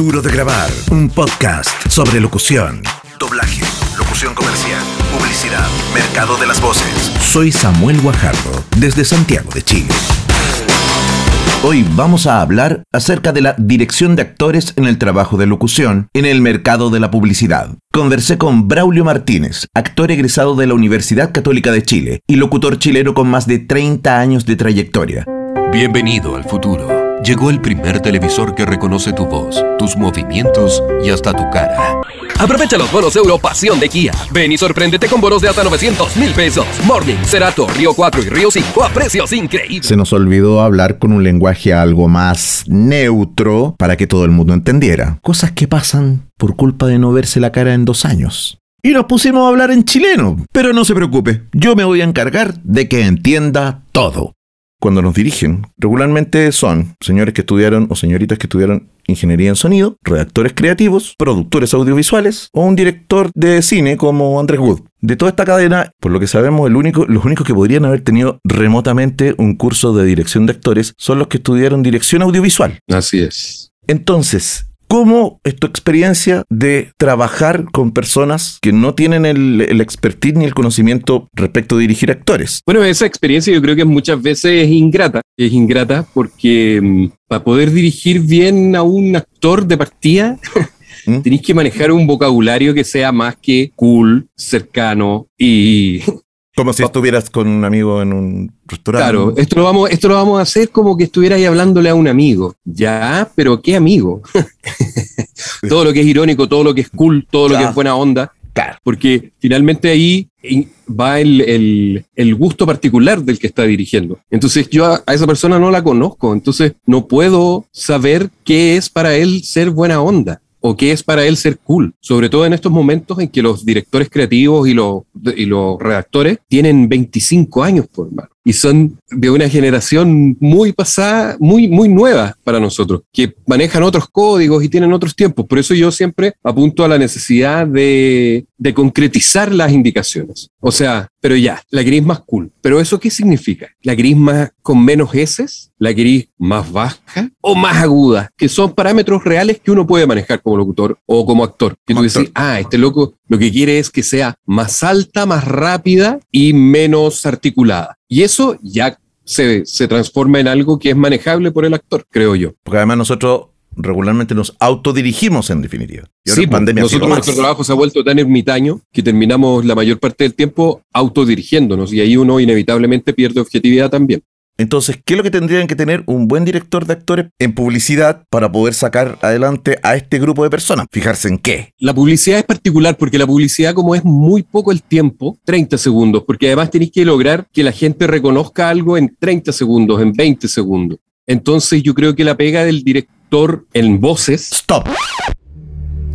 Duro de Grabar, un podcast sobre locución, doblaje, locución comercial, publicidad, mercado de las voces. Soy Samuel Guajardo, desde Santiago de Chile. Hoy vamos a hablar acerca de la dirección de actores en el trabajo de locución en el mercado de la publicidad. Conversé con Braulio Martínez, actor egresado de la Universidad Católica de Chile y locutor chileno con más de 30 años de trayectoria. Bienvenido al futuro. Llegó el primer televisor que reconoce tu voz, tus movimientos y hasta tu cara. Aprovecha los bonos Euro Pasión de Kia. Ven y sorpréndete con bonos de hasta 900 mil pesos. Morning, Cerato, Río 4 y Río 5 a precios increíbles. Se nos olvidó hablar con un lenguaje algo más neutro para que todo el mundo entendiera. Cosas que pasan por culpa de no verse la cara en dos años. Y nos pusimos a hablar en chileno. Pero no se preocupe, yo me voy a encargar de que entienda todo cuando nos dirigen, regularmente son señores que estudiaron o señoritas que estudiaron ingeniería en sonido, redactores creativos, productores audiovisuales o un director de cine como Andrés Wood. De toda esta cadena, por lo que sabemos, el único, los únicos que podrían haber tenido remotamente un curso de dirección de actores son los que estudiaron dirección audiovisual. Así es. Entonces, ¿Cómo es tu experiencia de trabajar con personas que no tienen el, el, expertise ni el conocimiento respecto a dirigir actores? Bueno, esa experiencia yo creo que muchas veces es ingrata. Es ingrata porque mm, para poder dirigir bien a un actor de partida, ¿Mm? tenéis que manejar un vocabulario que sea más que cool, cercano y como si estuvieras con un amigo en un restaurante. Claro, esto lo vamos, esto lo vamos a hacer como que estuvieras hablándole a un amigo. Ya, pero ¿qué amigo? todo lo que es irónico, todo lo que es cool, todo lo que es buena onda. Claro. Porque finalmente ahí va el, el, gusto particular del que está dirigiendo. Entonces yo a, a, esa persona no la conozco, entonces no puedo saber qué es para él ser buena onda o qué es para él ser cool, sobre todo en estos momentos en que los directores creativos y los, y los redactores tienen 25 años por más y son de una generación muy pasada, muy, muy nueva para nosotros, que manejan otros códigos y tienen otros tiempos. Por eso yo siempre apunto a la necesidad de, de concretizar las indicaciones. O sea, pero ya, la gris más cool. ¿Pero eso qué significa? ¿La gris más con menos S? ¿La gris más baja o más aguda? Que son parámetros reales que uno puede manejar como locutor o como actor. Que tú decís, ah, este loco lo que quiere es que sea más alta, más rápida y menos articulada. Y eso ya se, se, transforma en algo que es manejable por el actor, creo yo. Porque además nosotros regularmente nos autodirigimos en definitiva. Y sí, pandemia nosotros nuestro trabajo se ha vuelto tan ermitaño que terminamos la mayor parte del tiempo autodirigiéndonos y ahí uno inevitablemente pierde objetividad también. Entonces, ¿qué es lo que tendrían que tener un buen director de actores en publicidad para poder sacar adelante a este grupo de personas? Fijarse en qué. La publicidad es particular porque la publicidad, como es muy poco el tiempo, 30 segundos, porque además tenéis que lograr que la gente reconozca algo en 30 segundos, en 20 segundos. Entonces, yo creo que la pega del director en voces. Stop.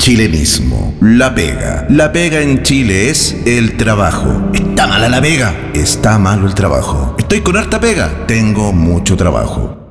Chilenismo. La pega. La pega en Chile es el trabajo. ¿Está mala la pega? Está malo el trabajo. Estoy con harta pega. Tengo mucho trabajo.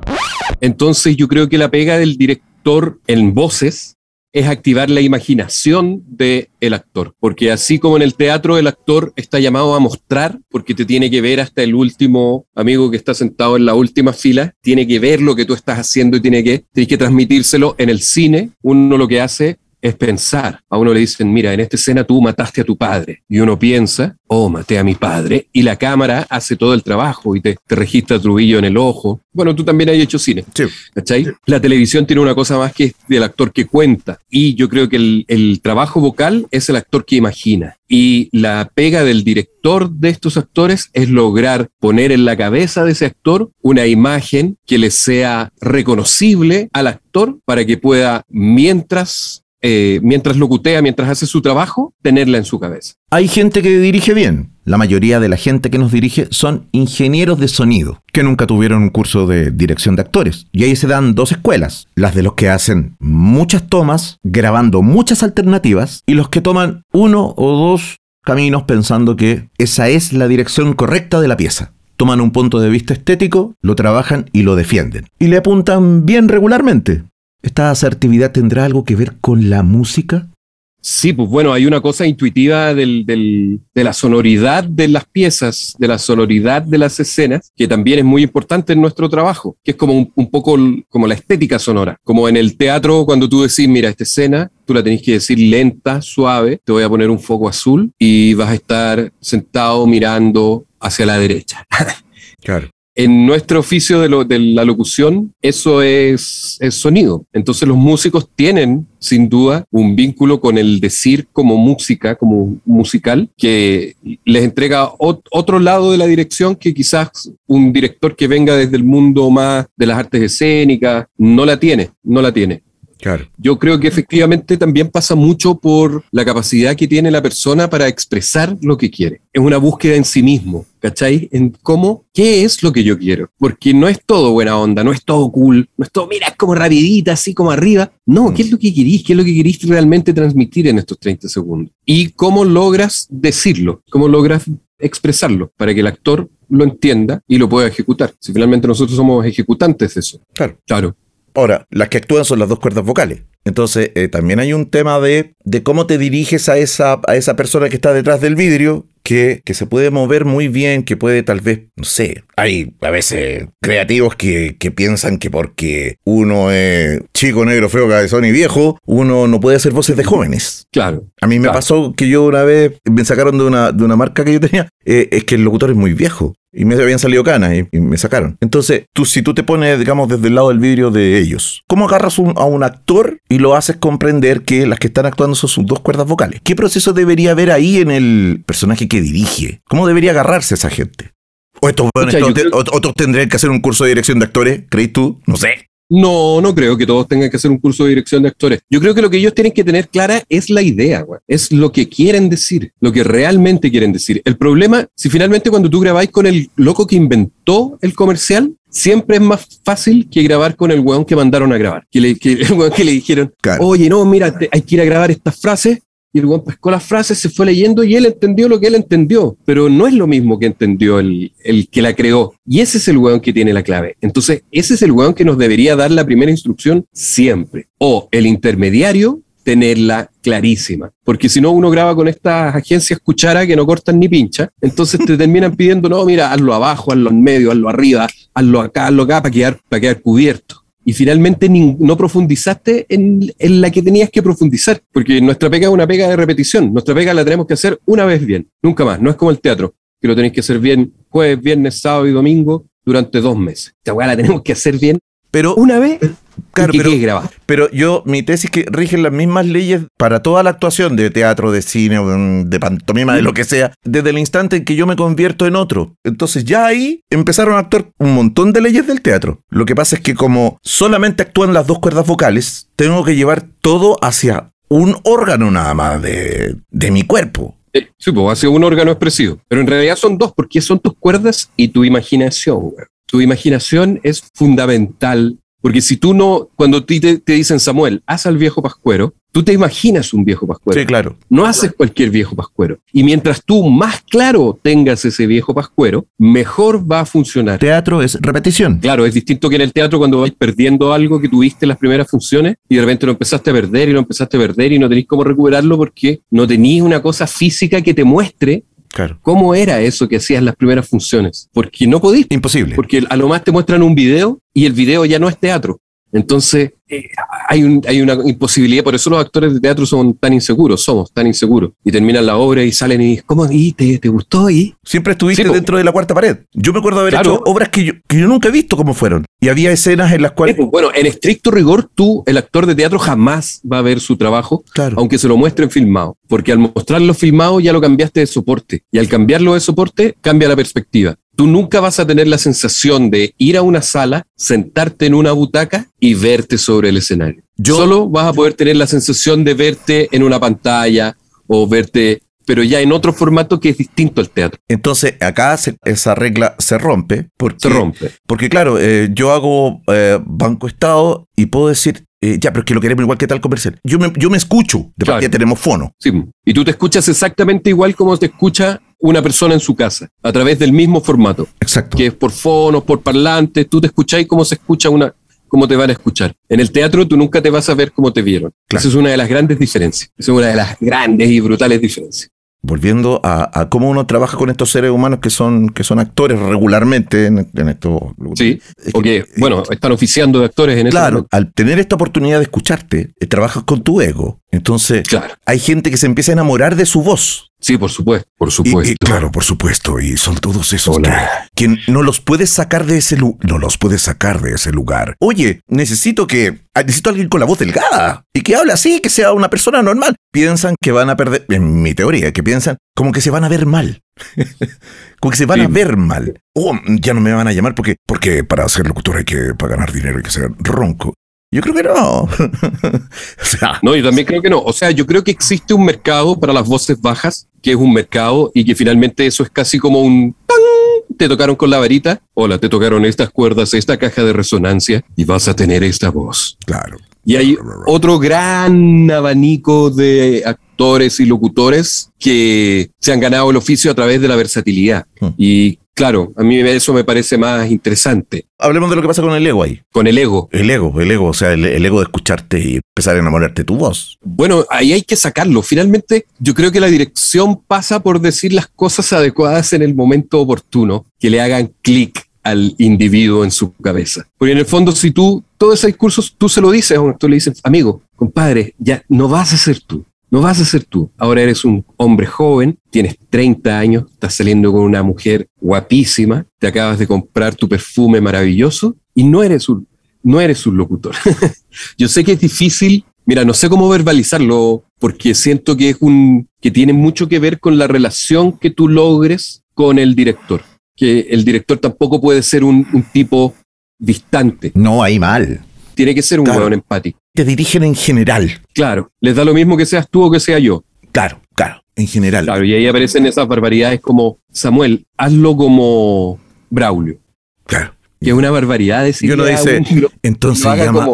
Entonces yo creo que la pega del director en voces es activar la imaginación del el actor, porque así como en el teatro el actor está llamado a mostrar, porque te tiene que ver hasta el último amigo que está sentado en la última fila, tiene que ver lo que tú estás haciendo y tiene que, tienes que transmitírselo en el cine, uno lo que hace es pensar. A uno le dicen, mira, en esta escena tú mataste a tu padre. Y uno piensa, oh, maté a mi padre. Y la cámara hace todo el trabajo y te, te registra trubillo en el ojo. Bueno, tú también has hecho cine. Sí. ¿Cachai? La televisión tiene una cosa más que del actor que cuenta. Y yo creo que el, el trabajo vocal es el actor que imagina. Y la pega del director de estos actores es lograr poner en la cabeza de ese actor una imagen que le sea reconocible al actor para que pueda, mientras eh, mientras locutea, mientras hace su trabajo, tenerla en su cabeza. Hay gente que dirige bien. La mayoría de la gente que nos dirige son ingenieros de sonido, que nunca tuvieron un curso de dirección de actores. Y ahí se dan dos escuelas, las de los que hacen muchas tomas, grabando muchas alternativas, y los que toman uno o dos caminos pensando que esa es la dirección correcta de la pieza toman un punto de vista estético, lo trabajan y lo defienden. Y le apuntan bien regularmente. ¿Esta asertividad tendrá algo que ver con la música? Sí, pues bueno, hay una cosa intuitiva del, del, de la sonoridad de las piezas, de la sonoridad de las escenas, que también es muy importante en nuestro trabajo, que es como un, un poco como la estética sonora. Como en el teatro, cuando tú decís, mira, esta escena, tú la tenés que decir lenta, suave, te voy a poner un foco azul y vas a estar sentado mirando hacia la derecha. Claro en nuestro oficio de, la locución, eso es, es, sonido. Entonces los músicos tienen, sin duda, un vínculo con el decir como música, como musical, que les entrega otro lado de la dirección que quizás un director que venga desde el mundo más de las artes escénicas no la tiene, no la tiene. Yo creo que efectivamente también pasa mucho por la capacidad que tiene la persona para expresar lo que quiere. Es una búsqueda en sí mismo, ¿cachai? En cómo, qué es lo que yo quiero. Porque no es todo buena onda, no es todo cool, no es todo, mira, es como rapidita, así como arriba. No, ¿qué es lo que querís? ¿Qué es lo que querís realmente transmitir en estos 30 segundos? Y cómo logras decirlo, cómo logras expresarlo para que el actor lo entienda y lo pueda ejecutar. Si finalmente nosotros somos ejecutantes de eso. Claro. Claro. Ahora, las que actúan son las dos cuerdas vocales. Entonces, eh, también hay un tema de, de cómo te diriges a esa, a esa persona que está detrás del vidrio, que, que, se puede mover muy bien, que puede tal vez, no sé, hay a veces creativos que, que, piensan que porque uno es chico, negro, feo, cabezón y viejo, uno no puede hacer voces de jóvenes. Claro. A mí me pasó que yo una vez me sacaron de una, de una marca que yo tenía, eh, es que el locutor es muy viejo y me habían salido canas y, me sacaron. Entonces, tú, si tú te pones, digamos, desde el lado del vidrio de ellos, ¿cómo agarras a un actor y lo haces comprender que las que están actuando son sus dos cuerdas vocales? ¿Qué proceso debería haber ahí en el personaje que dirige? ¿Cómo debería agarrarse esa gente? ¿O estos, otros tendrían que hacer un curso de dirección de actores? ¿Crees tú? No sé. No, no creo que todos tengan que hacer un curso de dirección de actores. Yo creo que lo que ellos tienen que tener clara es la idea, güey. es lo que quieren decir, lo que realmente quieren decir. El problema, si finalmente cuando tú grabáis con el loco que inventó el comercial, siempre es más fácil que grabar con el weón que mandaron a grabar. Que, le, el weón que le dijeron, oye, no, mira, hay que ir a grabar estas frases y el pescó las frases, se fue leyendo y él entendió lo que él entendió, pero no es lo mismo que entendió el, el que la creó. Y ese es el weón que tiene la clave. Entonces, ese es el weón que nos debería dar la primera instrucción siempre. O el intermediario tenerla clarísima. Porque si no, uno graba con estas agencias cuchara que no cortan ni pincha, entonces te terminan pidiendo, no, mira, hazlo abajo, hazlo en medio, hazlo arriba, hazlo acá, hazlo acá, para quedar, para quedar cubierto y finalmente no profundizaste en, la que tenías que profundizar, porque nuestra pega es una pega de repetición, nuestra pega la tenemos que hacer una vez bien, nunca más, no es como el teatro, que lo tenéis que hacer bien jueves, viernes, sábado y domingo durante dos meses. Esta weá la tenemos que hacer bien pero, una vez Claro, pero, pero yo, mi tesis es que rigen las mismas leyes para toda la actuación de teatro, de cine, de pantomima, de lo que sea, desde el instante en que yo me convierto en otro. Entonces ya ahí empezaron a actuar un montón de leyes del teatro. Lo que pasa es que como solamente actúan las dos cuerdas vocales, tengo que llevar todo hacia un órgano nada más de, de mi cuerpo. Sí, pues hacia un órgano expresivo. Pero en realidad son dos, porque son tus cuerdas y tu imaginación. Tu imaginación es fundamental porque si tú no, cuando te, te dicen Samuel, haz al viejo pascuero, tú te imaginas un viejo pascuero. Sí, claro. No haces cualquier viejo pascuero. Y mientras tú más claro tengas ese viejo pascuero, mejor va a funcionar. Teatro es repetición. Claro, es distinto que en el teatro cuando vais perdiendo algo que tuviste en las primeras funciones y de repente lo empezaste a perder y lo empezaste a perder y no tenéis cómo recuperarlo porque no tenéis una cosa física que te muestre ¿Cómo era eso que hacías las primeras funciones? Porque no podías. Imposible. Porque a lo más te muestran un video y el video ya no es teatro. Entonces, eh, hay, hay una imposibilidad, por eso los actores de teatro son tan inseguros, somos tan inseguros. Y terminan la obra y salen y ¿cómo? ¿Y te, te gustó? ¿Y? Siempre estuviste dentro de la cuarta pared. Yo me acuerdo haber hecho obras que yo, que yo nunca he visto cómo fueron. Y había escenas en las cuales... Bueno, en estricto rigor, tú, el actor de teatro, jamás va a ver su trabajo, aunque se lo muestren filmado. Porque al mostrarlo filmado ya lo cambiaste de soporte. Y al cambiarlo de soporte, cambia la perspectiva tú nunca vas a tener la sensación de ir a una sala, sentarte en una butaca y verte sobre el escenario. Yo, Solo vas a poder tener la sensación de verte en una pantalla o verte, pero ya en otro formato que es distinto al teatro. Entonces, acá esa regla se rompe. Porque, se rompe. Porque, claro, eh, yo hago eh, Banco Estado y puedo decir, eh, ya, pero es que lo queremos igual que tal comercial. Yo me, yo me escucho, de claro. tenemos fono. Sí, y tú te escuchas exactamente igual como te escucha una persona en su casa, a través del mismo formato. Exacto. Que es por fonos, por parlantes, tú te escucháis cómo se escucha una, cómo te van a escuchar. En el teatro tú nunca te vas a ver cómo te vieron. Esa es una de las grandes diferencias. Esa es una de las grandes y brutales diferencias volviendo a, cómo uno trabaja con estos seres humanos que son, que son actores regularmente en, estos Sí, porque, bueno, están oficiando de actores en Claro, al tener esta oportunidad de escucharte, eh, trabajas con tu ego. Entonces, hay gente que se empieza a enamorar de su voz. Sí, por supuesto, por supuesto. claro, por supuesto. Y son todos esos que, no los puedes sacar de ese lugar. No los puedes sacar de ese lugar. Oye, necesito que. Ah, necesito a alguien con la voz delgada. Y que hable así, que sea una persona normal. Piensan que van a perder. En mi teoría, que piensan como que se van a ver mal. como que se van a ver mal. O oh, ya no me van a llamar porque, porque para ser locutor hay que, para ganar dinero hay que ser ronco. Yo creo que no. o sea, no, yo también creo que no. O sea, yo creo que existe un mercado para las voces bajas, que es un mercado y que finalmente eso es casi como un te tocaron con la varita, hola, te tocaron estas cuerdas, esta caja de resonancia y vas a tener esta voz. Claro. Y hay otro gran abanico de actores y locutores que se han ganado el oficio a través de la versatilidad. Hmm. Y Claro, a mí eso me parece más interesante. Hablemos de lo que pasa con el ego ahí. Con el ego. El ego, el ego, o sea, el, ego de escucharte y empezar a enamorarte de tu voz. Bueno, ahí hay que sacarlo. Finalmente, yo creo que la dirección pasa por decir las cosas adecuadas en el momento oportuno, que le hagan clic al individuo en su cabeza. Porque en el fondo, si tú, todo ese discurso, tú se lo dices, tú le dices, amigo, compadre, ya no vas a ser tú. No vas a ser tú. Ahora eres un hombre joven, tienes 30 años, estás saliendo con una mujer guapísima, te acabas de comprar tu perfume maravilloso y no eres un, no eres locutor. Yo sé que es difícil, mira, no sé cómo verbalizarlo porque siento que es un que tiene mucho que ver con la relación que tú logres con el director. Que el director tampoco puede ser un, tipo distante. No, hay mal. Tiene que ser un claro. empático te dirigen en general. Claro, les da lo mismo que seas tú o que sea yo. Claro, claro, en general. Claro, y ahí aparecen esas barbaridades como, Samuel, hazlo como Braulio. Claro. Que es una barbaridad decir. Y uno dice, entonces llama,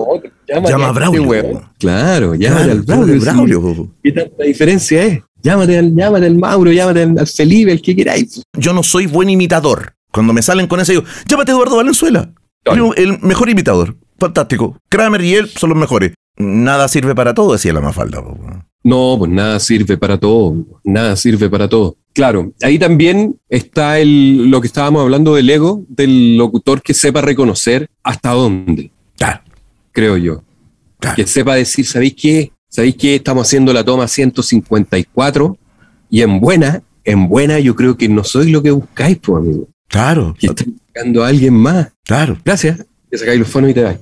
llama a Braulio. Este claro, llámate al Braulio. ¿Qué tanta diferencia es? Llámate al, llámate al Mauro, llámate al, Felipe, el que queráis. Yo no soy buen imitador. Cuando me salen con eso, digo, llámate Eduardo Valenzuela. El mejor imitador fantástico. Kramer y él son los mejores. Nada sirve para todo, decía la Mafalda. No, pues nada sirve para todo, nada sirve para todo. Claro, ahí también está el, lo que estábamos hablando del ego, del locutor que sepa reconocer hasta dónde. Creo yo. Que sepa decir, ¿sabéis qué? ¿Sabéis qué? Estamos haciendo la toma 154 y en buena, en buena yo creo que no soy lo que buscáis, pues, amigo. Claro. Que estoy buscando a alguien más. Claro. Gracias te sacáis los fonos y te vas.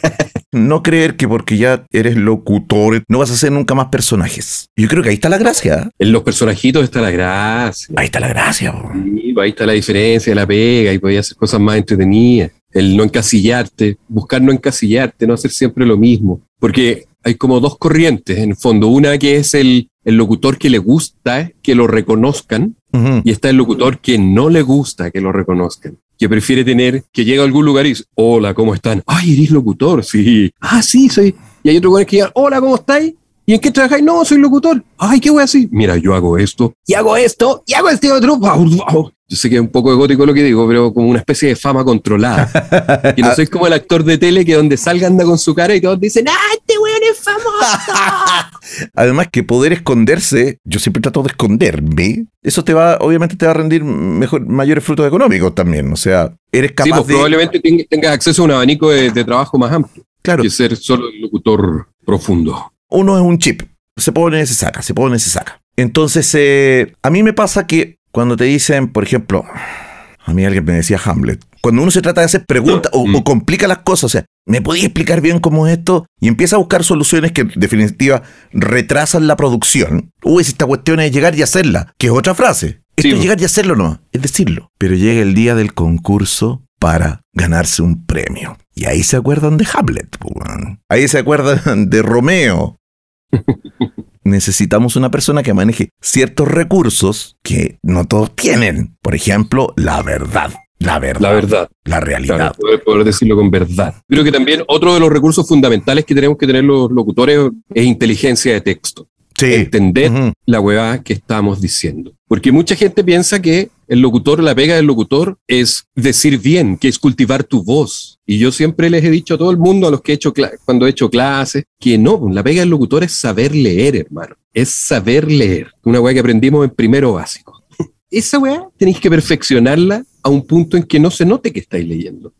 no creer que porque ya eres locutor no vas a hacer nunca más personajes. Yo creo que ahí está la gracia. En los personajitos está la gracia. Ahí está la gracia. Pues ahí está la diferencia, la pega y podías hacer cosas más entretenidas. El no encasillarte, buscar no encasillarte, no hacer siempre lo mismo. Porque hay como dos corrientes en el fondo. Una que es el, el locutor que le gusta que lo reconozcan y está el locutor que no le gusta que lo reconozcan que prefiere tener, que llega a algún lugar y dice, hola, ¿cómo están? Ay, eres locutor, sí. Ah, sí, soy. Y hay otro lugar que diga, hola, ¿cómo estáis? ¿Y en qué trabajáis? No, soy locutor. Ay, ¿qué voy a decir? Mira, yo hago esto, y hago esto, y hago este otro. Yo sé que es un poco egótico lo que digo, pero como una especie de fama controlada. y no soy como el actor de tele que donde salga anda con su cara y todos dicen, ¡ah, este weón es famoso! Además que poder esconderse, yo siempre trato de esconderme. Eso te va, obviamente te va a rendir mejor, mayores frutos económicos también. O sea, eres capaz sí, pues, de... probablemente tengas acceso a un abanico de, trabajo más amplio. Claro. Que ser solo el locutor profundo. Uno es un chip. Se pone, y se saca, se pone, y se saca. Entonces, eh, a mí me pasa que cuando te dicen, por ejemplo, a mí alguien me decía Hamlet, cuando uno se trata de hacer preguntas o, mm. complica las cosas, o sea, ¿me podía explicar bien cómo es esto? Y empieza a buscar soluciones que en definitiva retrasan la producción. Uy, si esta cuestión es llegar y hacerla, que es otra frase. Esto es llegar y hacerlo no, es decirlo. Pero llega el día del concurso para ganarse un premio. Y ahí se acuerdan de Hamlet. Ahí se acuerdan de Romeo. necesitamos una persona que maneje ciertos recursos que no todos tienen. Por ejemplo, la verdad. La verdad. La verdad. La realidad. poder, decirlo con verdad. Creo que también otro de los recursos fundamentales que tenemos que tener los locutores es inteligencia de texto. Sí. Entender la huevada que estamos diciendo. Porque mucha gente piensa que el locutor, la pega del locutor es decir bien, que es cultivar tu voz. Y yo siempre les he dicho a todo el mundo, a los que he hecho cuando he hecho clases, que no, la pega del locutor es saber leer, hermano. Es saber leer. Una weá que aprendimos en primero básico. Esa weá tenéis que perfeccionarla a un punto en que no se note que estáis leyendo.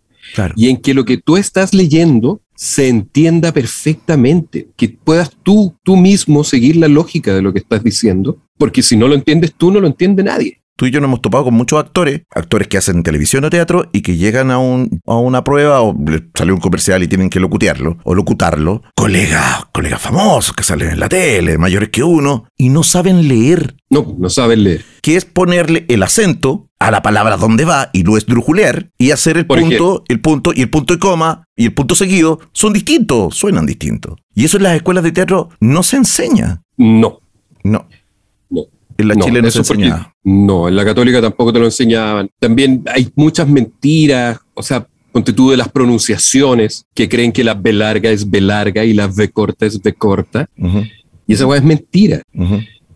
Y en que lo que tú estás leyendo se entienda perfectamente, que puedas tú, tú mismo seguir la lógica de lo que estás diciendo, porque si no lo entiendes tú, no lo entiende nadie. Tú y yo nos hemos topado con muchos actores, actores que hacen televisión o teatro y que llegan a, un, a una prueba o le sale un comercial y tienen que locutearlo o locutarlo. Colegas, colegas famosos que salen en la tele, mayores que uno, y no saben leer. No, no saben leer. Que es ponerle el acento a la palabra donde va y lo esdrujulear y hacer el punto, el punto y el punto y coma y el punto seguido son distintos, suenan distintos. Y eso en las escuelas de teatro no se enseña. No. No. No. En la Chile no se enseñaba. No, en la católica tampoco te lo enseñaban. También hay muchas mentiras, o sea, ponte tú de las pronunciaciones, que creen que la B larga es B larga y la V corta es V corta. Y esa es mentira.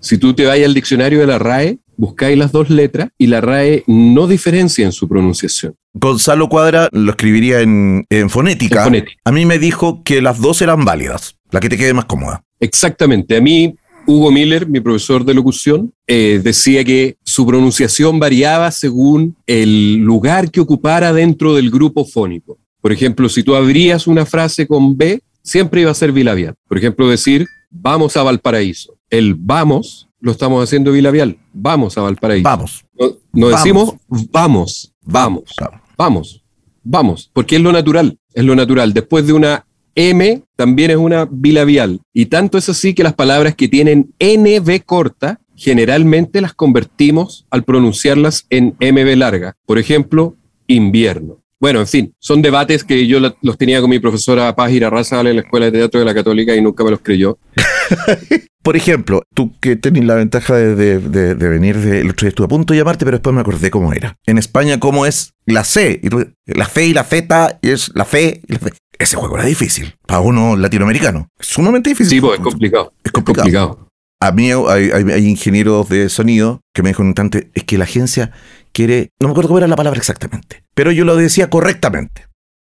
Si tú te vas al diccionario de la RAE, buscáis las dos letras y la RAE no diferencia en su pronunciación. Gonzalo Cuadra lo escribiría en, fonética. A mí me dijo que las dos eran válidas, la que te quede más cómoda. Exactamente. A mí, Hugo Miller, mi profesor de locución, eh, decía que su pronunciación variaba según el lugar que ocupara dentro del grupo fónico. Por ejemplo, si tú abrías una frase con B, siempre iba a ser bilabial. Por ejemplo, decir, vamos a Valparaíso. El vamos lo estamos haciendo bilabial. Vamos a Valparaíso. Vamos. No, decimos vamos, vamos, vamos, vamos, porque es lo natural, es lo natural. Después de una M también es una bilabial. Y tanto es así que las palabras que tienen NB corta, generalmente las convertimos al pronunciarlas en MB larga. Por ejemplo, invierno. Bueno, en fin, son debates que yo los tenía con mi profesora Paz Irarraza en la Escuela de Teatro de la Católica y nunca me los creyó. Por ejemplo, tú que tenés la ventaja de, venir de, el otro día estuve a punto de llamarte, pero después me acordé cómo era. En España, ¿cómo es la C? La fe y la Z, y es la fe y la fe. Ese juego era difícil para uno latinoamericano. Es sumamente difícil. Sí, pues es complicado. Es complicado. A mí hay, ingenieros de sonido que me dijo un instante, es que la agencia quiere, no me acuerdo cómo era la palabra exactamente, pero yo lo decía correctamente.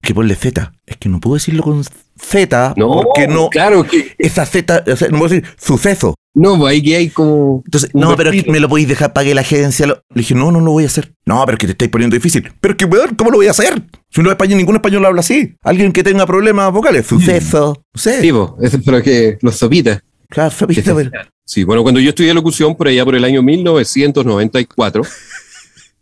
Que ponle Z. Es que no puedo decirlo con Z. No, porque no. Claro que. Esa Z, no puedo decir suceso. No, pues ahí que hay como. Entonces, no, pero me lo podéis dejar para que la agencia. Lo... Le dije, no, no lo voy a hacer. No, pero es que te estáis poniendo difícil. Pero que, ¿cómo lo voy a hacer? Si no español, ningún español lo habla así. Alguien que tenga problemas vocales, suceso. No sé. Sí, eso es para que los sopita. Claro, sopita, pero... Sí, bueno, cuando yo estudié locución por allá por el año 1994.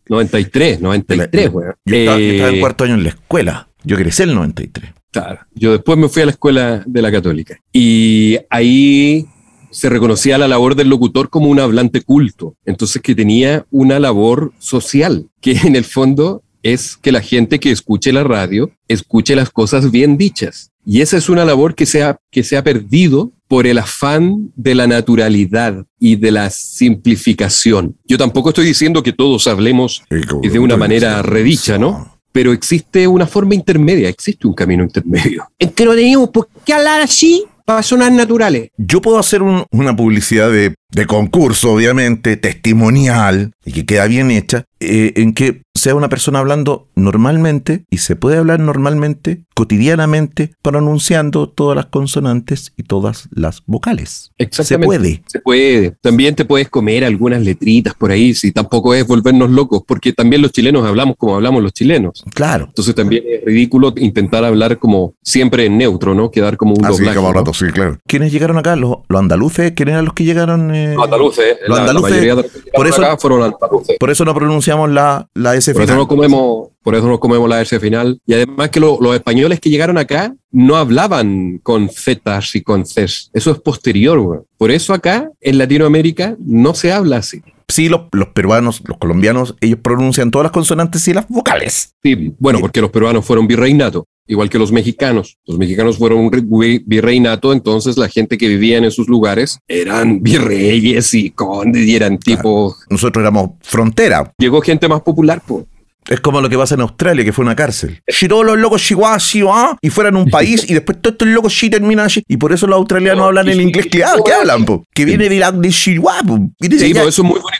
93, 93, güey. Yo, estaba, yo estaba en eh, cuarto año en la escuela. Yo crecí el 93. Claro. Yo después me fui a la escuela de la católica. Y ahí se reconocía la labor del locutor como un hablante culto. Entonces que tenía una labor social, que en el fondo es que la gente que escuche la radio escuche las cosas bien dichas. Y esa es una labor que se ha, que se ha perdido por el afán de la naturalidad y de la simplificación. Yo tampoco estoy diciendo que todos hablemos de una manera redicha, ¿no? pero existe una forma intermedia, existe un camino intermedio. En que no teníamos por qué hablar así para sonar naturales. Yo puedo hacer una publicidad de, de, concurso, obviamente, testimonial, y que queda bien hecha, eh, en que sea una persona hablando normalmente, y se puede hablar normalmente, cotidianamente, pronunciando todas las consonantes y todas las vocales. Exactamente. Se puede. Se puede. También te puedes comer algunas letritas por ahí, si tampoco es volvernos locos, porque también los chilenos hablamos como hablamos los chilenos. Claro. Entonces también es ridículo intentar hablar como siempre en neutro, ¿no? Quedar como un Así doblaje. rato, sí, claro. ¿Quiénes llegaron acá? ¿Los, andaluces? ¿Quiénes eran los que llegaron? Eh? Los andaluces. Los andaluces. por eso, acá fueron andaluces. Por eso no pronunciamos la, la S por Eso no comemos, por eso no comemos la S final. Y además que los españoles que llegaron acá no hablaban con Z y con Cs. Eso es posterior, güey. Por eso acá, en Latinoamérica, no se habla así. Sí, los, los, peruanos, los colombianos, ellos pronuncian todas las consonantes y las vocales. Sí, bueno, porque los peruanos fueron virreinato, igual que los mexicanos. Los mexicanos fueron un virreinato, entonces la gente que vivía en esos lugares eran virreyes y condes y eran tipo... Nosotros éramos frontera. Llegó gente más popular, pues Es como lo que pasa en Australia, que fue una cárcel. Si todos los locos chihuahua, chihuahua, y fueran un país, y después todos estos locos chi terminan así, y por eso los australianos hablan el inglés que, ah, ¿qué hablan, po? Que viene de, la, de chihuahua, po. Sí, pues eso es muy bonito.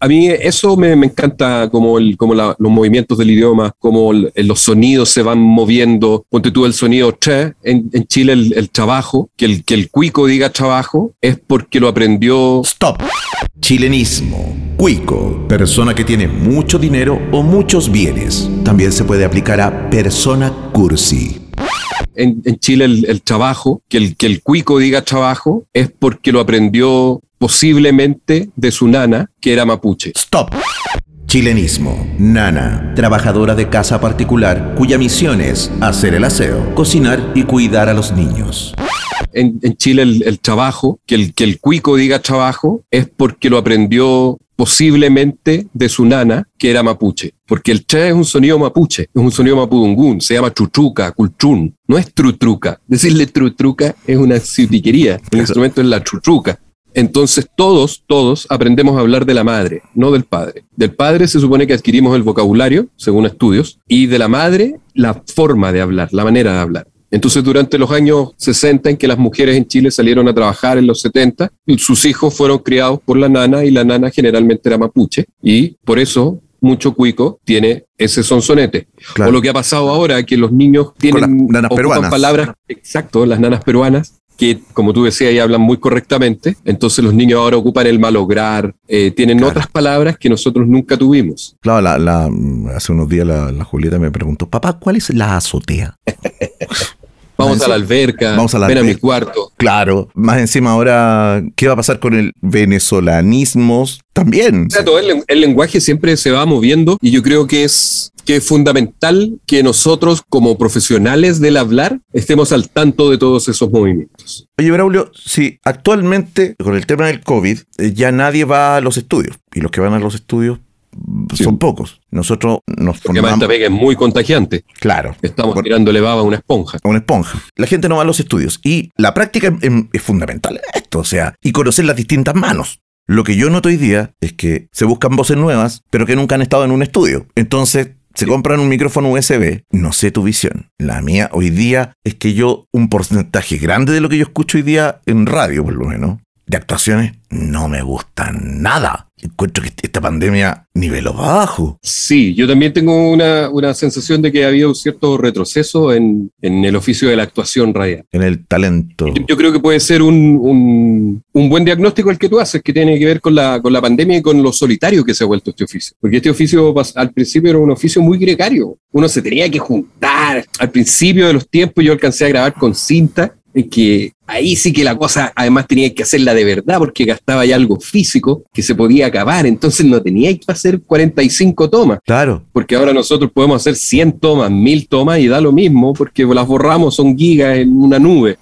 A mí eso me, me encanta, como, el, como la- los movimientos del idioma, como el- los sonidos se van moviendo. Ponte tú el sonido che, en, en Chile el, el trabajo, que el, que el cuico diga trabajo, es porque lo aprendió Stop. Chilenismo. Cuico. Persona que tiene mucho dinero o muchos bienes. También se puede aplicar a persona cursi. en, en Chile el, el trabajo, que el, que el cuico diga trabajo, es porque lo aprendió posiblemente de su nana, que era mapuche. Stop. Chilenismo. Nana. Trabajadora de casa particular cuya misión es hacer el aseo, cocinar y cuidar a los niños. En, en Chile el, el trabajo, que el, que el cuico diga trabajo, es porque lo aprendió posiblemente de su nana, que era mapuche. Porque el che es un sonido mapuche, es un sonido mapudungún, se llama chuchuca, cultrún, no es trutruca. Decirle trutruca es una ciutiquería, el instrumento es la chuchuca. Entonces todos, todos aprendemos a hablar de la madre, no del padre. Del padre se supone que adquirimos el vocabulario, según estudios, y de la madre la forma de hablar, la manera de hablar. Entonces, durante los años 60, en que las mujeres en Chile salieron a trabajar en los 70, sus hijos fueron criados por la nana y la nana generalmente era mapuche. Y por eso mucho cuico tiene ese sonsonete. Claro. O lo que ha pasado ahora, que los niños tienen las nanas peruanas. palabras, exacto, las nanas peruanas, que como tú decías, ahí hablan muy correctamente. Entonces los niños ahora ocupan el malograr, eh, tienen Claro. otras palabras que nosotros nunca tuvimos. Claro, la, la- hace unos días la, la Julieta me preguntó, papá, ¿cuál es la azotea? Vamos a la alberca, Vamos a la ven a mi cuarto. Claro, más encima ahora, ¿qué va a pasar con el venezolanismo? También. O sea, todo el, el lenguaje siempre se va moviendo y yo creo que es, que es fundamental que nosotros como profesionales del hablar estemos al tanto de todos esos movimientos. Oye, Braulio, si actualmente con el tema del COVID eh, ya nadie va a los estudios y los que van a los estudios Sí. son pocos. Nosotros nos Porque además esta formamos... pega es muy contagiante. Claro. Estamos Por- tirándole baba a una esponja. a una esponja. La gente no va a los estudios y la práctica em, es fundamental en esto, o sea, y conocer las distintas manos. Lo que yo noto hoy día es que se buscan voces nuevas, pero que nunca han estado en un estudio. Entonces, se compran un micrófono USB. No sé tu visión. La mía hoy día es que yo, un porcentaje grande de lo que yo escucho hoy día en radio, por lo menos, de actuaciones, no me gustan nada. Encuentro que esta pandemia niveló bajo. Sí, yo también tengo una, una sensación de que ha habido un cierto retroceso en, en el oficio de la actuación radial. En el talento. Yo creo que puede ser un, un- un buen diagnóstico el que tú haces, que tiene que ver con la, con la pandemia y con lo solitario que se ha vuelto este oficio. Porque este oficio al principio era un oficio muy gregario. Uno se tenía que juntar. Al principio de los tiempos yo alcancé a grabar con cinta, que ahí sí que la cosa además tenía que hacerla de verdad porque gastaba ya algo físico que se podía acabar. Entonces no tenía que hacer 45 tomas Claro. porque ahora nosotros podemos hacer 100 tomas, 1000 tomas y da lo mismo porque las borramos, son gigas en una nube.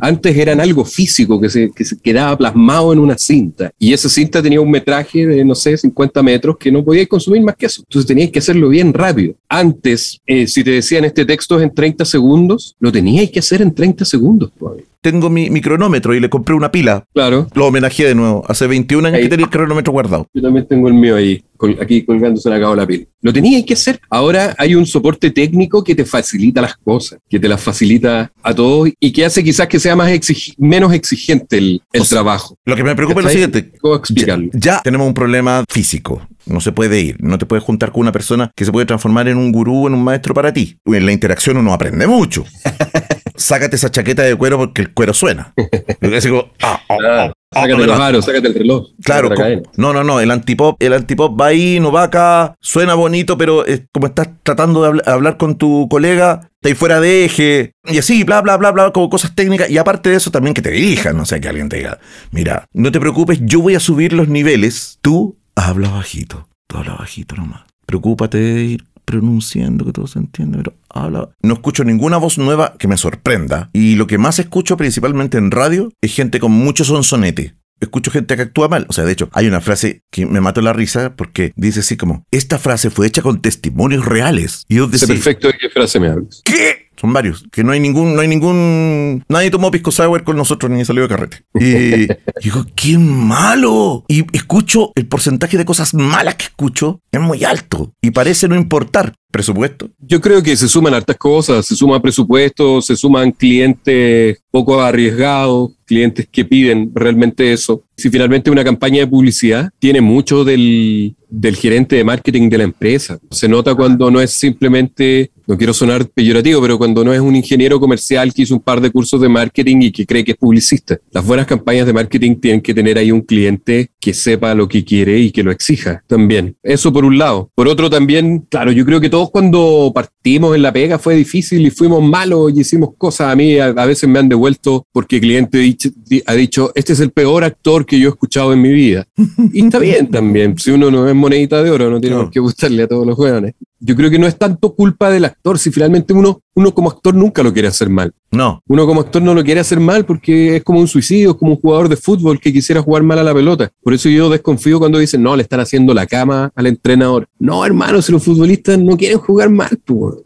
Antes eran algo físico que se, que se quedaba plasmado en una cinta y esa cinta tenía un metraje de, no sé, 50 metros que no podíais consumir más que eso. Entonces teníais que hacerlo bien rápido. Antes, eh, si te decían este texto en 30 segundos, lo teníais que hacer en 30 segundos. pues. Tengo mi, mi cronómetro y le compré una pila. Claro, Lo homenajeé de nuevo. Hace 21 años Ahí. que tenía el cronómetro guardado. Yo también tengo el mío ahí, aquí colgándose la cabo la piel. Lo tenías que hacer. Ahora hay un soporte técnico que te facilita las cosas, que te las facilita a todos y que hace quizás que sea más exigi- menos exigente el, el O sea, trabajo. Lo que me preocupa es lo siguiente. ¿Cómo Ya, explicarlo? ya tenemos un problema físico. No se puede ir. No te puedes juntar con una persona que se puede transformar en un gurú, en un maestro para ti. En la interacción uno aprende mucho. Sácate esa chaqueta de cuero porque el cuero suena. Así como, ah, ah, ah, ah, sácate no, los aros, sácate el reloj. Claro, sácate no, no, no, el antipop, el antipop va ahí, no va acá, suena bonito, pero es como estás tratando de habl- hablar con tu colega, está ahí fuera de eje, y así, bla, bla, bla, bla, como cosas técnicas, y aparte de eso también que te dirijan, no sea que alguien te diga, mira, no te preocupes, yo voy a subir los niveles, tú habla bajito, tú habla bajito nomás, preocúpate de ir pronunciando que todo se entiende, pero habla. No escucho ninguna voz nueva que me sorprenda. Y lo que más escucho principalmente en radio es gente con mucho sonsonete escucho gente que actúa mal. O sea, de hecho, hay una frase que me mató la risa porque dice así como, esta frase fue hecha con testimonios reales. Y yo decía, perfecto de qué frase me hablas. ¿qué? son varios, que no hay ningún, no hay ningún, nadie tomó pisco sour con nosotros ni salió de carrete. Y digo, qué malo. Y escucho el porcentaje de cosas malas que escucho es muy alto y parece no importar presupuesto? Yo creo que se suman hartas cosas, se suma presupuesto, se suman clientes poco arriesgados, clientes que piden realmente eso. Si finalmente una campaña de publicidad tiene mucho del, del gerente de marketing de la empresa, se nota cuando no es simplemente no quiero sonar peyorativo, pero cuando no es un ingeniero comercial que hizo un par de cursos de marketing y que cree que es publicista. Las buenas campañas de marketing tienen que tener ahí un cliente que sepa lo que quiere y que lo exija también. Eso por un lado. Por otro también, claro, yo creo que todos cuando partimos en la pega fue difícil y fuimos malos y hicimos cosas. A mí a, veces me han devuelto porque el cliente ha dicho, este es el peor actor que yo he escuchado en mi vida. Y está bien también. Si uno no es monedita de oro, no tiene que gustarle a todos los jóvenes yo creo que no es tanto culpa del actor, si finalmente uno, uno como actor nunca lo quiere hacer mal. No. Uno como actor no lo quiere hacer mal porque es como un suicidio, es como un jugador de fútbol que quisiera jugar mal a la pelota. Por eso yo desconfío cuando dicen, no, le están haciendo la cama al entrenador. No, hermano, si los futbolistas no quieren jugar mal,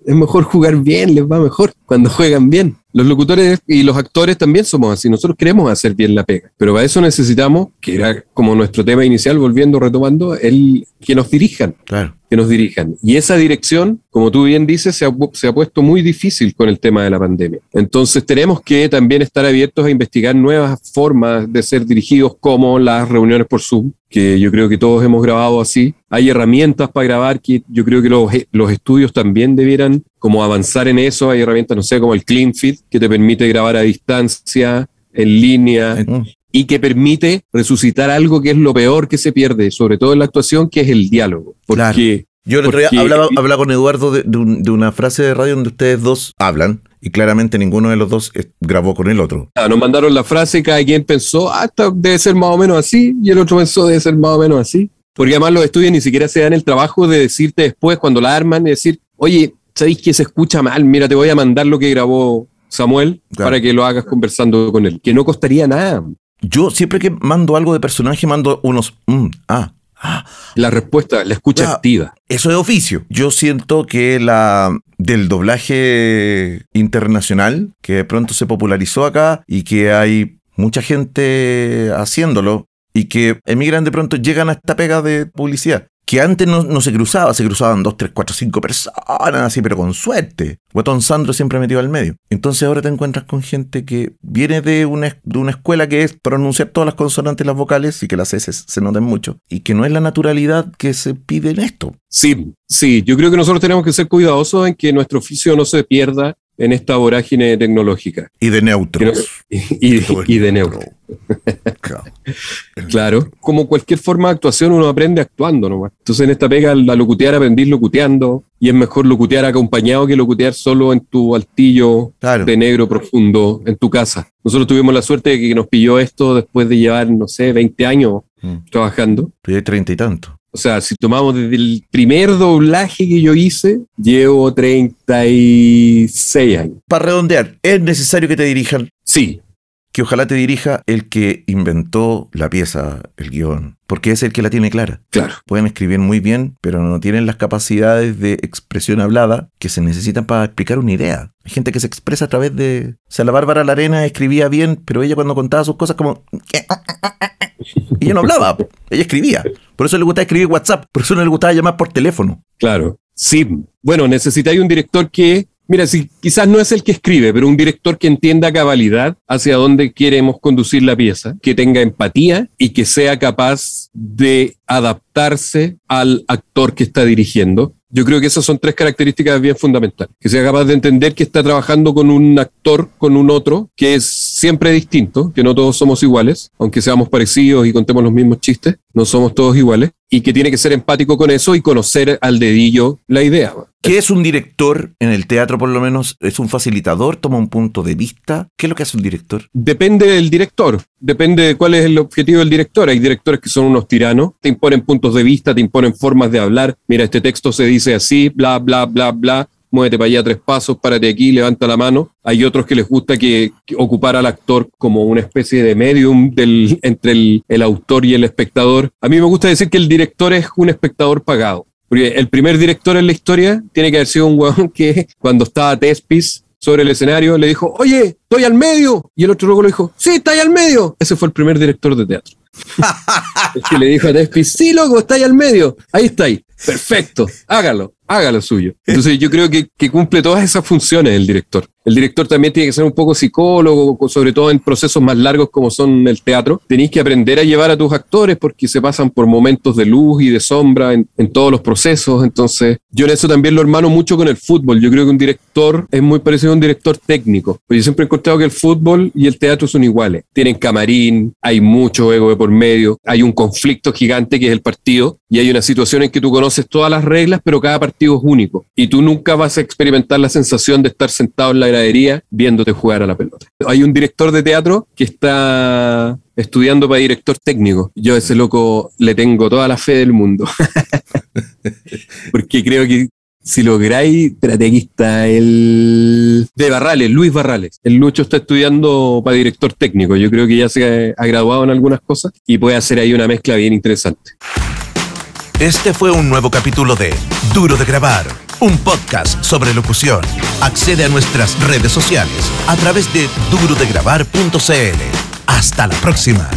es mejor jugar bien, les va mejor cuando juegan bien. Los locutores y los actores también somos así. Nosotros queremos hacer bien la pega, pero para eso necesitamos, que era como nuestro tema inicial, volviendo, retomando, el que nos dirijan. Claro. Que nos dirijan. Y esa dirección, como tú bien dices, se ha, puesto muy difícil con el tema de la pandemia. Entonces tenemos que también estar abiertos a investigar nuevas formas de ser dirigidos, como las reuniones por Zoom, que yo creo que todos hemos grabado así. Hay herramientas para grabar que yo creo que los, los estudios también debieran como avanzar en eso. Hay herramientas, no sé, como el CleanFit, que te permite grabar a distancia, en línea, y que permite resucitar algo que es lo peor que se pierde, sobre todo en la actuación, que es el diálogo. Porque, Yo el otro día hablaba, con Eduardo de, una frase de radio donde ustedes dos hablan y claramente ninguno de los dos grabó con el otro. Ah, nos mandaron la frase, cada quien pensó, ah, esto debe ser más o menos así, y el otro pensó, debe ser más o menos así. Porque además los estudios ni siquiera se dan el trabajo de decirte después, cuando la arman, y decir, oye, ¿sabéis que se escucha mal? Mira, te voy a mandar lo que grabó Samuel para que lo hagas conversando con él, que no costaría nada. Yo siempre que mando algo de personaje, mando unos, mm, ah, la respuesta, la escucha activa. Eso es oficio. Yo siento que la del doblaje internacional, que de pronto se popularizó acá y que hay mucha gente haciéndolo y que emigran de pronto, llegan a esta pega de publicidad que antes no, se cruzaba, se cruzaban dos, tres, cuatro, cinco personas, así, pero con suerte. Guatón Sandro siempre metido al medio. Entonces ahora te encuentras con gente que viene de una, de una escuela que es pronunciar todas las consonantes y las vocales y que las S se noten mucho. Y que no es la naturalidad que se pide en esto. Sí, sí, yo creo que nosotros tenemos que ser cuidadosos en que nuestro oficio no se pierda en esta vorágine tecnológica. Y de neutros. y, de neutros. claro. Como cualquier forma de actuación, uno aprende actuando nomás. Entonces, en esta pega, la locutear aprendís locuteando. Y es mejor locutear acompañado que locutear solo en tu altillo de negro profundo en tu casa. Nosotros tuvimos la suerte de que nos pilló esto después de llevar, no sé, 20 años mm. trabajando. Tú treinta y tanto. O sea, si tomamos desde el primer doblaje que yo hice, llevo 36 años. Para redondear, ¿es necesario que te dirijan? Sí. Que ojalá te dirija el que inventó la pieza, el guion, porque es el que la tiene clara. Claro. Pueden escribir muy bien, pero no tienen las capacidades de expresión hablada que se necesitan para explicar una idea. Hay gente que se expresa a través de... O sea, la Bárbara Larena escribía bien, pero ella cuando contaba sus cosas como... Y ella no hablaba, ella escribía. Por eso le gustaba escribir WhatsApp, por eso no le gustaba llamar por teléfono. Claro, sí. Bueno, necesitáis un director que, mira, si quizás no es el que escribe, pero un director que entienda cabalidad hacia dónde queremos conducir la pieza, que tenga empatía y que sea capaz de adaptarse al actor que está dirigiendo yo creo que esas son tres características bien fundamentales. Que sea capaz de entender que está trabajando con un actor, con un otro, que es siempre distinto, que no todos somos iguales, aunque seamos parecidos y contemos los mismos chistes, no somos todos iguales, y que tiene que ser empático con eso y conocer al dedillo la idea. ¿Qué es un director en el teatro por lo menos? ¿Es un facilitador? ¿Toma un punto de vista? ¿Qué es lo que hace un director? Depende del director, depende de cuál es el objetivo del director. Hay directores que son unos tiranos, te imponen puntos de vista, te imponen formas de hablar. Mira, este texto se dice así, bla, bla, bla, bla muévete para allá tres pasos, párate aquí, levanta la mano. Hay otros que les gusta que, ocupar al actor como una especie de medium del, entre el, el, autor y el espectador. A mí me gusta decir que el director es un espectador pagado. Porque el primer director en la historia tiene que haber sido un huevón que cuando estaba Tespis sobre el escenario, le dijo, oye, estoy al medio. Y el otro luego le dijo, sí, está ahí al medio. Ese fue el primer director de teatro. es que le dijo a Despi, sí, loco, está ahí al medio. Ahí está ahí. Perfecto, hágalo, hágalo suyo. Entonces yo creo que, cumple todas esas funciones el director. El director también tiene que ser un poco psicólogo, sobre todo en procesos más largos como son el teatro. Tenéis que aprender a llevar a tus actores porque se pasan por momentos de luz y de sombra en, todos los procesos. Entonces, yo en eso también lo hermano mucho con el fútbol. Yo creo que un director es muy parecido a un director técnico. Pues yo siempre he encontrado que el fútbol y el teatro son iguales. Tienen camarín, hay mucho ego de por medio, hay un conflicto gigante que es el partido y hay una situación en que tú conoces todas las reglas, pero cada partido es único. Y tú nunca vas a experimentar la sensación de estar sentado en la gradería viéndote jugar a la pelota. Hay un director de teatro que está estudiando para director técnico. Yo a ese loco le tengo toda la fe del mundo. Porque creo que si lográis, espérate, aquí está el de Barrales, Luis Barrales. El Lucho está estudiando para director técnico. Yo creo que ya se ha graduado en algunas cosas y puede hacer ahí una mezcla bien interesante. Este fue un nuevo capítulo de Duro de Grabar, un podcast sobre locución. Accede a nuestras redes sociales a través de durodegrabar.cl. Hasta la próxima.